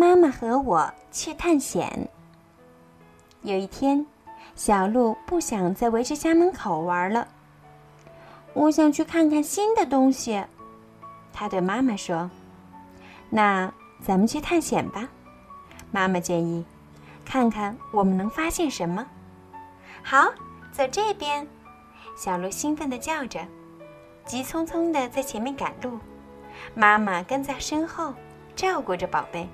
妈妈和我去探险。有一天，小鹿不想再围着家门口玩了，我想去看看新的东西。他对妈妈说：“那咱们去探险吧。”妈妈建议：“看看我们能发现什么。”好，走这边！小鹿兴奋地叫着，急匆匆地在前面赶路。妈妈跟在身后，照顾着宝贝。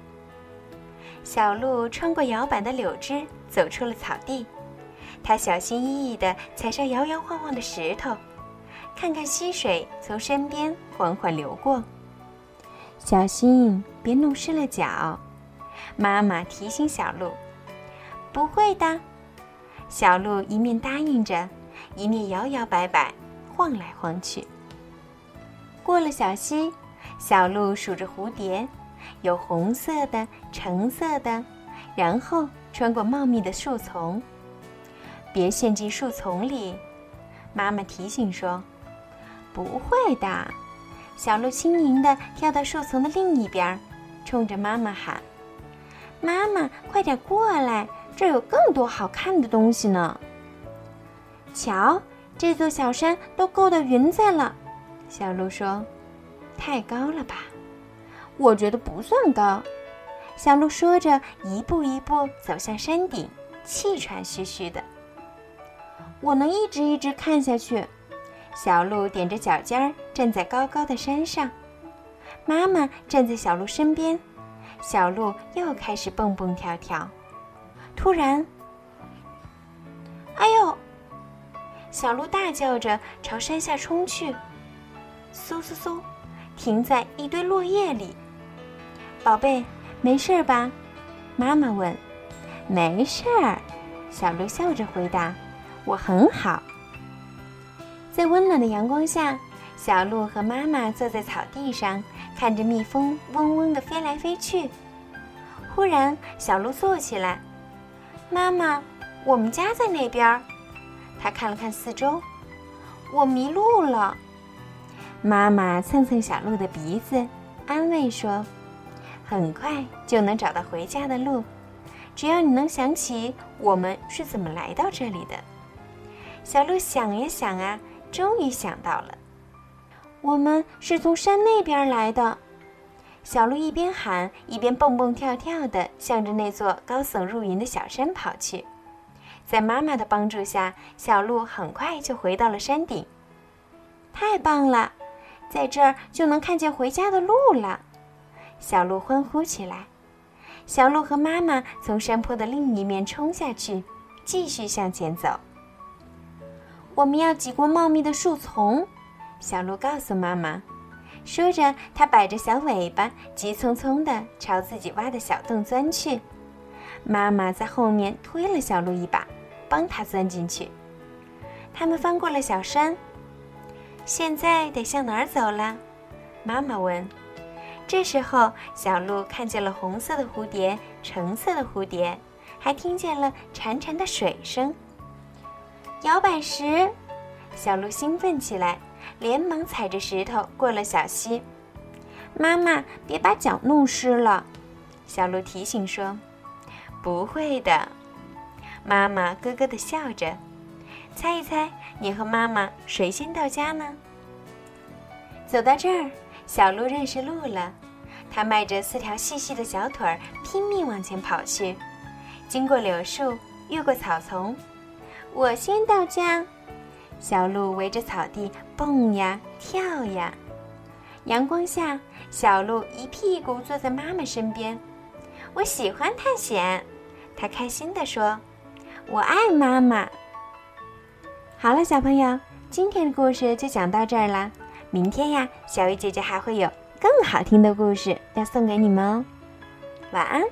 小鹿穿过摇摆的柳枝，走出了草地。它小心翼翼地踩上摇摇晃晃的石头，看看溪水从身边缓缓流过。小心，别弄湿了脚。妈妈提醒小鹿：“不会的。”小鹿一面答应着，一面摇摇摆摆，晃来晃去。过了小溪。小鹿数着蝴蝶，有红色的、橙色的，然后穿过茂密的树丛。别陷进树丛里，妈妈提醒说：“不会的。”小鹿轻盈地跳到树丛的另一边，冲着妈妈喊：“妈妈，快点过来，这有更多好看的东西呢！”瞧，这座小山都够到云彩了，小鹿说。太高了吧？我觉得不算高。小鹿说着，一步一步走向山顶，气喘吁吁的。我能一直一直看下去。小鹿踮着脚尖儿站在高高的山上，妈妈站在小鹿身边，小鹿又开始蹦蹦跳跳。突然，哎呦！小鹿大叫着朝山下冲去，嗖嗖嗖！停在一堆落叶里，宝贝，没事吧？妈妈问。没事儿，小鹿笑着回答：“我很好。”在温暖的阳光下，小鹿和妈妈坐在草地上，看着蜜蜂嗡嗡地飞来飞去。忽然，小鹿坐起来：“妈妈，我们家在那边。”他看了看四周：“我迷路了。”妈妈蹭蹭小鹿的鼻子，安慰说：“很快就能找到回家的路，只要你能想起我们是怎么来到这里的。”小鹿想呀想啊，终于想到了：“我们是从山那边来的。”小鹿一边喊，一边蹦蹦跳跳地向着那座高耸入云的小山跑去。在妈妈的帮助下，小鹿很快就回到了山顶。太棒了！在这儿就能看见回家的路了，小鹿欢呼起来。小鹿和妈妈从山坡的另一面冲下去，继续向前走。我们要挤过茂密的树丛，小鹿告诉妈妈。说着，它摆着小尾巴，急匆匆地朝自己挖的小洞钻去。妈妈在后面推了小鹿一把，帮它钻进去。他们翻过了小山。现在得向哪儿走了？妈妈问。这时候，小鹿看见了红色的蝴蝶、橙色的蝴蝶，还听见了潺潺的水声。摇摆石，小鹿兴奋起来，连忙踩着石头过了小溪。妈妈，别把脚弄湿了，小鹿提醒说。不会的，妈妈咯咯地笑着。猜一猜，你和妈妈谁先到家呢？走到这儿，小鹿认识路了。它迈着四条细细的小腿儿，拼命往前跑去。经过柳树，越过草丛，我先到家。小鹿围着草地蹦呀跳呀。阳光下，小鹿一屁股坐在妈妈身边。我喜欢探险，它开心地说：“我爱妈妈。”好了，小朋友，今天的故事就讲到这儿啦。明天呀，小鱼姐姐还会有更好听的故事要送给你们哦。晚安。